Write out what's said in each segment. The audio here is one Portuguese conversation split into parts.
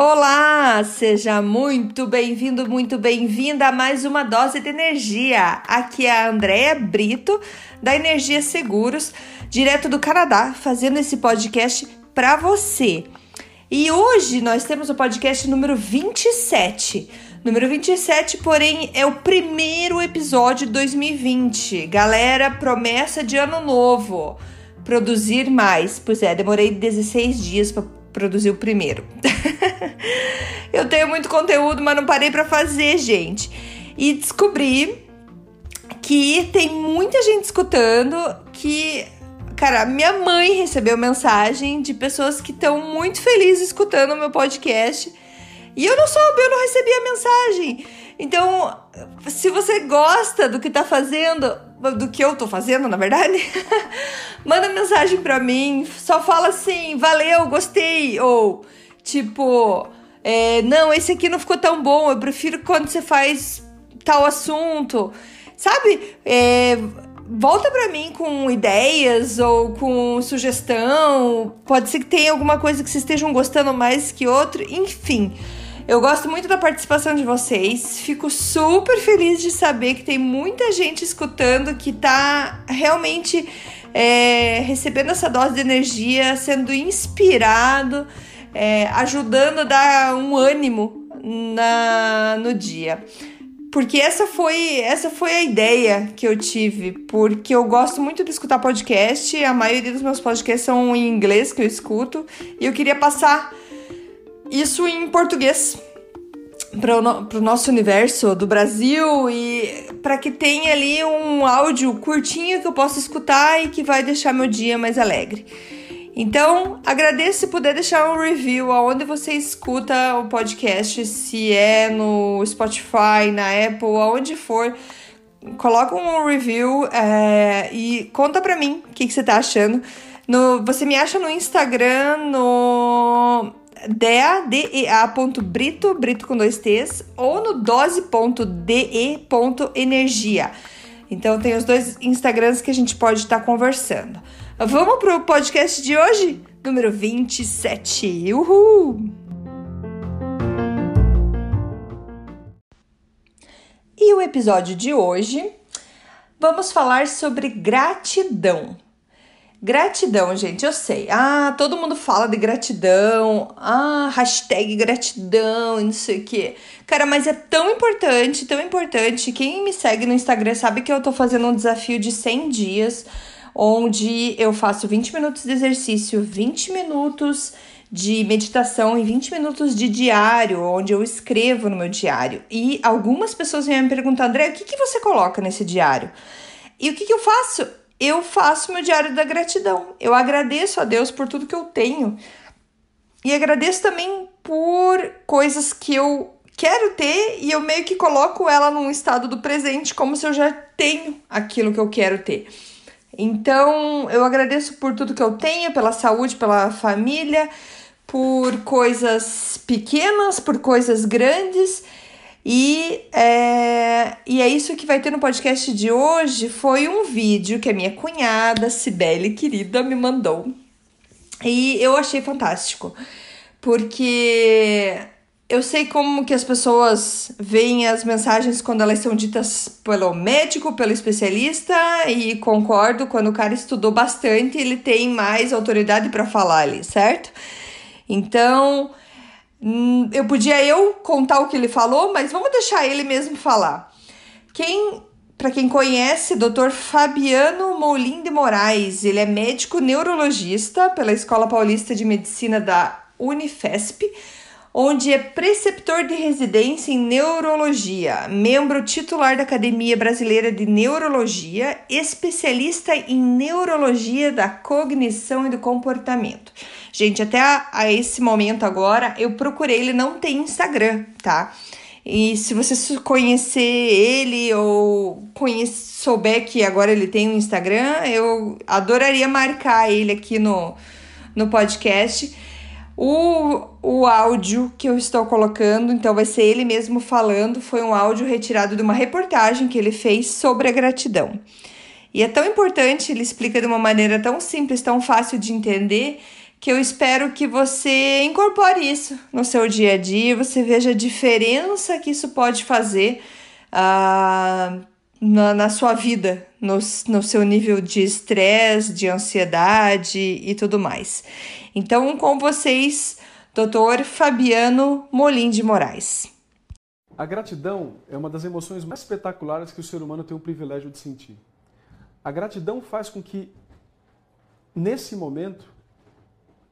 Olá, seja muito bem-vindo, muito bem-vinda a mais uma dose de energia. Aqui é a Andréia Brito, da Energia Seguros, direto do Canadá, fazendo esse podcast para você. E hoje nós temos o podcast número 27. Número 27, porém, é o primeiro episódio de 2020. Galera, promessa de ano novo. Produzir mais. Pois é, demorei 16 dias para produzir o primeiro. eu tenho muito conteúdo, mas não parei para fazer, gente. E descobri que tem muita gente escutando que Cara, minha mãe recebeu mensagem de pessoas que estão muito felizes escutando o meu podcast. E eu não soube, eu não recebi a mensagem. Então, se você gosta do que tá fazendo, do que eu tô fazendo, na verdade, manda mensagem pra mim. Só fala assim, valeu, gostei. Ou, tipo, é, não, esse aqui não ficou tão bom, eu prefiro quando você faz tal assunto. Sabe? É, volta para mim com ideias ou com sugestão. Pode ser que tenha alguma coisa que vocês estejam gostando mais que outro. Enfim, eu gosto muito da participação de vocês. Fico super feliz de saber que tem muita gente escutando que tá realmente é, recebendo essa dose de energia, sendo inspirado é, ajudando a dar um ânimo na, no dia. Porque essa foi, essa foi a ideia que eu tive, porque eu gosto muito de escutar podcast, a maioria dos meus podcasts são em inglês que eu escuto, e eu queria passar isso em português para o nosso universo do Brasil e para que tenha ali um áudio curtinho que eu possa escutar e que vai deixar meu dia mais alegre. Então, agradeço se puder deixar um review aonde você escuta o podcast, se é no Spotify, na Apple, aonde for. Coloca um review é, e conta pra mim o que, que você tá achando. No, você me acha no Instagram, no dea.brito, brito com dois T's, ou no dose.de.energia. Então tem os dois Instagrams que a gente pode estar tá conversando. Vamos pro podcast de hoje, número 27. Uhul! E o episódio de hoje, vamos falar sobre gratidão. Gratidão, gente, eu sei. Ah, todo mundo fala de gratidão. Ah, hashtag gratidão, não sei o quê. Cara, mas é tão importante, tão importante. Quem me segue no Instagram sabe que eu tô fazendo um desafio de 100 dias onde eu faço 20 minutos de exercício, 20 minutos de meditação e 20 minutos de diário, onde eu escrevo no meu diário. E algumas pessoas vêm me perguntar, André, o que, que você coloca nesse diário? E o que, que eu faço? Eu faço meu diário da gratidão. Eu agradeço a Deus por tudo que eu tenho. E agradeço também por coisas que eu quero ter e eu meio que coloco ela num estado do presente, como se eu já tenho aquilo que eu quero ter. Então, eu agradeço por tudo que eu tenho, pela saúde, pela família, por coisas pequenas, por coisas grandes. E é, e é isso que vai ter no podcast de hoje. Foi um vídeo que a minha cunhada, Cibele querida, me mandou. E eu achei fantástico. Porque eu sei como que as pessoas veem as mensagens quando elas são ditas pelo médico, pelo especialista, e concordo, quando o cara estudou bastante, ele tem mais autoridade para falar ali, certo? Então, hum, eu podia eu contar o que ele falou, mas vamos deixar ele mesmo falar. Quem, para quem conhece, Dr. Fabiano Molim de Moraes, ele é médico neurologista pela Escola Paulista de Medicina da Unifesp onde é preceptor de residência em neurologia, membro titular da Academia Brasileira de Neurologia, especialista em neurologia da cognição e do comportamento. Gente, até a, a esse momento agora eu procurei, ele não tem Instagram, tá? E se você conhecer ele ou conhece, souber que agora ele tem um Instagram, eu adoraria marcar ele aqui no, no podcast o, o áudio que eu estou colocando, então vai ser ele mesmo falando, foi um áudio retirado de uma reportagem que ele fez sobre a gratidão. E é tão importante, ele explica de uma maneira tão simples, tão fácil de entender, que eu espero que você incorpore isso no seu dia a dia, você veja a diferença que isso pode fazer uh, na, na, sua vida, no, no seu nível de estresse, de ansiedade e tudo mais. Então, com vocês, Dr. Fabiano Molim de Moraes. A gratidão é uma das emoções mais espetaculares que o ser humano tem o privilégio de sentir. A gratidão faz com que, nesse momento,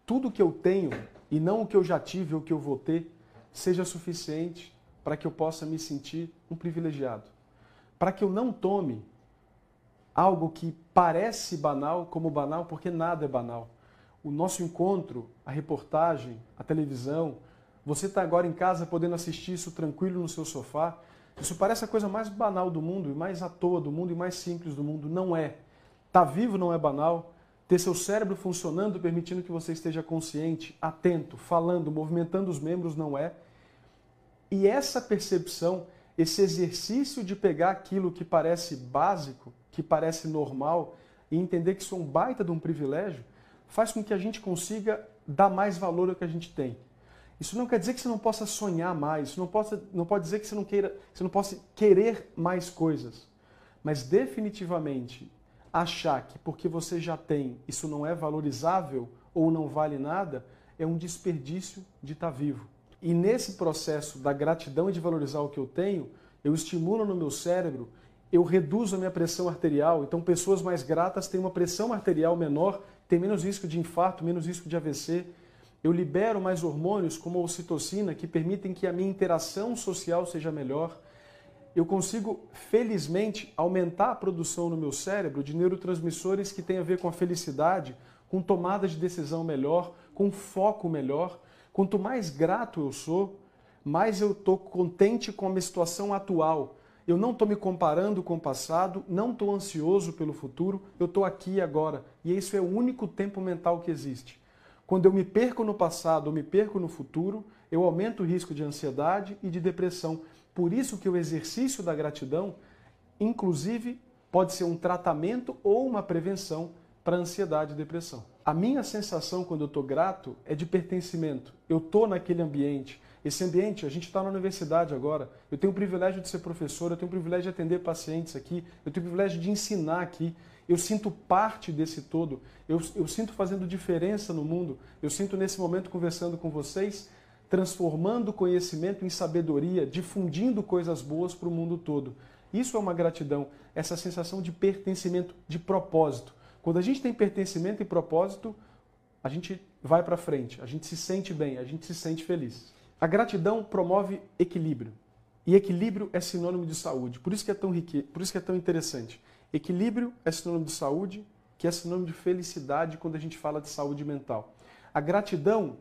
tudo que eu tenho e não o que eu já tive ou o que eu vou ter seja suficiente para que eu possa me sentir um privilegiado. Para que eu não tome algo que parece banal como banal, porque nada é banal. O nosso encontro, a reportagem, a televisão, você está agora em casa podendo assistir isso tranquilo no seu sofá. Isso parece a coisa mais banal do mundo, e mais à toa do mundo, e mais simples do mundo. Não é. Estar tá vivo não é banal, ter seu cérebro funcionando, permitindo que você esteja consciente, atento, falando, movimentando os membros, não é. E essa percepção, esse exercício de pegar aquilo que parece básico, que parece normal, e entender que isso é um baita de um privilégio, faz com que a gente consiga dar mais valor ao que a gente tem. Isso não quer dizer que você não possa sonhar mais, isso não, possa, não pode dizer que você não, queira, você não possa querer mais coisas. Mas definitivamente achar que porque você já tem isso não é valorizável ou não vale nada é um desperdício de estar vivo. E nesse processo da gratidão e de valorizar o que eu tenho, eu estimulo no meu cérebro, eu reduzo a minha pressão arterial. Então, pessoas mais gratas têm uma pressão arterial menor, têm menos risco de infarto, menos risco de AVC. Eu libero mais hormônios, como a ocitocina, que permitem que a minha interação social seja melhor eu consigo, felizmente, aumentar a produção no meu cérebro de neurotransmissores que têm a ver com a felicidade, com tomada de decisão melhor, com foco melhor. Quanto mais grato eu sou, mais eu estou contente com a minha situação atual. Eu não estou me comparando com o passado, não estou ansioso pelo futuro, eu estou aqui e agora. E isso é o único tempo mental que existe. Quando eu me perco no passado ou me perco no futuro, eu aumento o risco de ansiedade e de depressão. Por isso que o exercício da gratidão, inclusive, pode ser um tratamento ou uma prevenção para ansiedade e depressão. A minha sensação quando eu estou grato é de pertencimento. Eu estou naquele ambiente. Esse ambiente, a gente está na universidade agora. Eu tenho o privilégio de ser professor, eu tenho o privilégio de atender pacientes aqui, eu tenho o privilégio de ensinar aqui. Eu sinto parte desse todo, eu, eu sinto fazendo diferença no mundo. Eu sinto nesse momento conversando com vocês transformando conhecimento em sabedoria, difundindo coisas boas para o mundo todo. Isso é uma gratidão, essa sensação de pertencimento, de propósito. Quando a gente tem pertencimento e propósito, a gente vai para frente, a gente se sente bem, a gente se sente feliz. A gratidão promove equilíbrio. E equilíbrio é sinônimo de saúde. Por isso que é tão rique, por isso que é tão interessante. Equilíbrio é sinônimo de saúde, que é sinônimo de felicidade quando a gente fala de saúde mental. A gratidão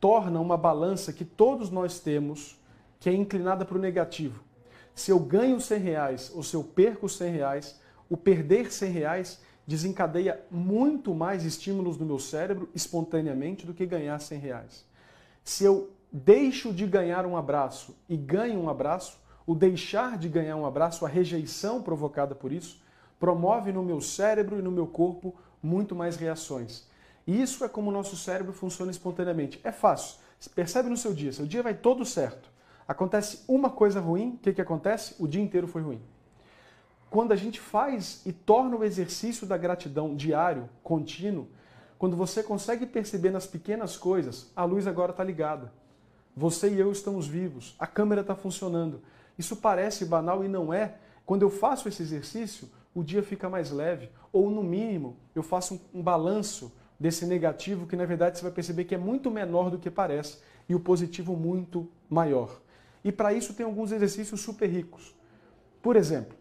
torna uma balança que todos nós temos, que é inclinada para o negativo. Se eu ganho 100 reais ou se eu perco 100 reais, o perder 100 reais desencadeia muito mais estímulos no meu cérebro espontaneamente do que ganhar 100 reais. Se eu deixo de ganhar um abraço e ganho um abraço, o deixar de ganhar um abraço, a rejeição provocada por isso, promove no meu cérebro e no meu corpo muito mais reações. Isso é como o nosso cérebro funciona espontaneamente. É fácil. Percebe no seu dia, seu dia vai todo certo. Acontece uma coisa ruim, o que, que acontece? O dia inteiro foi ruim. Quando a gente faz e torna o exercício da gratidão diário, contínuo, quando você consegue perceber nas pequenas coisas, a luz agora está ligada. Você e eu estamos vivos, a câmera está funcionando. Isso parece banal e não é. Quando eu faço esse exercício, o dia fica mais leve. Ou, no mínimo, eu faço um, um balanço desse negativo que na verdade você vai perceber que é muito menor do que parece e o positivo muito maior. E para isso tem alguns exercícios super ricos. Por exemplo,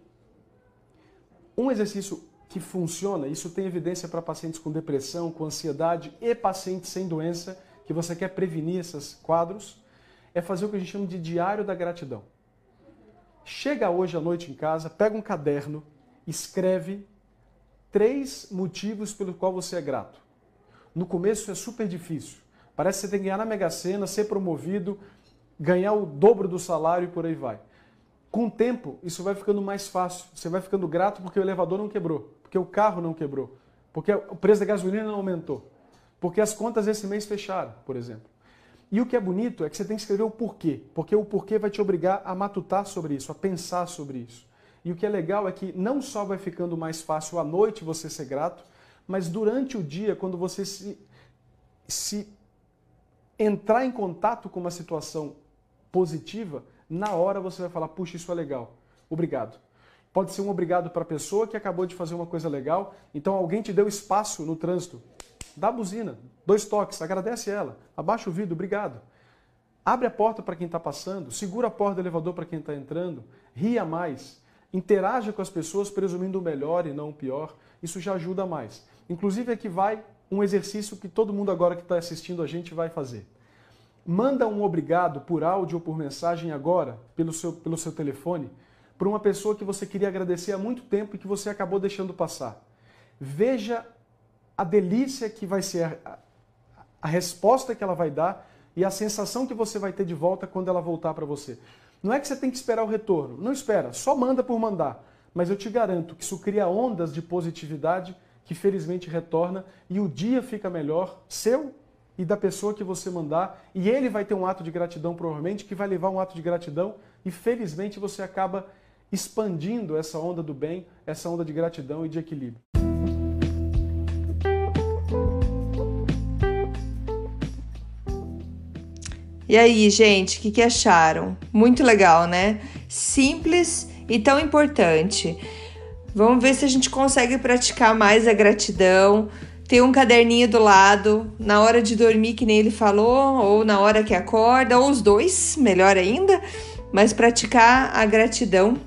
um exercício que funciona, isso tem evidência para pacientes com depressão, com ansiedade e pacientes sem doença, que você quer prevenir esses quadros, é fazer o que a gente chama de diário da gratidão. Chega hoje à noite em casa, pega um caderno, escreve três motivos pelo qual você é grato. No começo é super difícil. Parece que você tem que ganhar na Mega Sena, ser promovido, ganhar o dobro do salário e por aí vai. Com o tempo, isso vai ficando mais fácil. Você vai ficando grato porque o elevador não quebrou, porque o carro não quebrou, porque o preço da gasolina não aumentou, porque as contas esse mês fecharam, por exemplo. E o que é bonito é que você tem que escrever o porquê, porque o porquê vai te obrigar a matutar sobre isso, a pensar sobre isso. E o que é legal é que não só vai ficando mais fácil à noite você ser grato, mas durante o dia, quando você se, se entrar em contato com uma situação positiva, na hora você vai falar: puxa, isso é legal, obrigado. Pode ser um obrigado para a pessoa que acabou de fazer uma coisa legal, então alguém te deu espaço no trânsito. Dá buzina, dois toques, agradece ela, abaixa o vidro, obrigado. Abre a porta para quem está passando, segura a porta do elevador para quem está entrando, ria mais. Interaja com as pessoas presumindo o melhor e não o pior. Isso já ajuda mais. Inclusive aqui vai um exercício que todo mundo agora que está assistindo a gente vai fazer. Manda um obrigado por áudio ou por mensagem agora, pelo seu, pelo seu telefone, para uma pessoa que você queria agradecer há muito tempo e que você acabou deixando passar. Veja a delícia que vai ser a, a resposta que ela vai dar e a sensação que você vai ter de volta quando ela voltar para você. Não é que você tem que esperar o retorno. Não espera, só manda por mandar. Mas eu te garanto que isso cria ondas de positividade que felizmente retorna e o dia fica melhor, seu e da pessoa que você mandar, e ele vai ter um ato de gratidão provavelmente, que vai levar um ato de gratidão, e felizmente você acaba expandindo essa onda do bem, essa onda de gratidão e de equilíbrio. E aí, gente, o que, que acharam? Muito legal, né? Simples e tão importante. Vamos ver se a gente consegue praticar mais a gratidão. Ter um caderninho do lado, na hora de dormir, que nem ele falou, ou na hora que acorda, ou os dois, melhor ainda. Mas praticar a gratidão.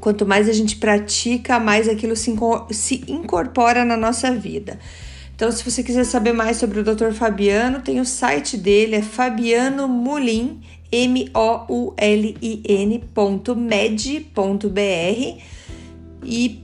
Quanto mais a gente pratica, mais aquilo se, incorpora na nossa vida. Então, se você quiser saber mais sobre o Dr. Fabiano, tem o site dele, é Fabiano Mulin, M-O-U-L-I-N.med.br. E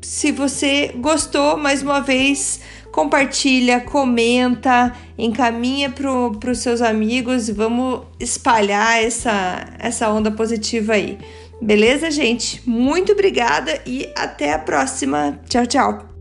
se você gostou, mais uma vez, compartilha, comenta, encaminha para os seus amigos vamos espalhar essa, essa onda positiva aí. Beleza, gente? Muito obrigada e até a próxima. Tchau, tchau.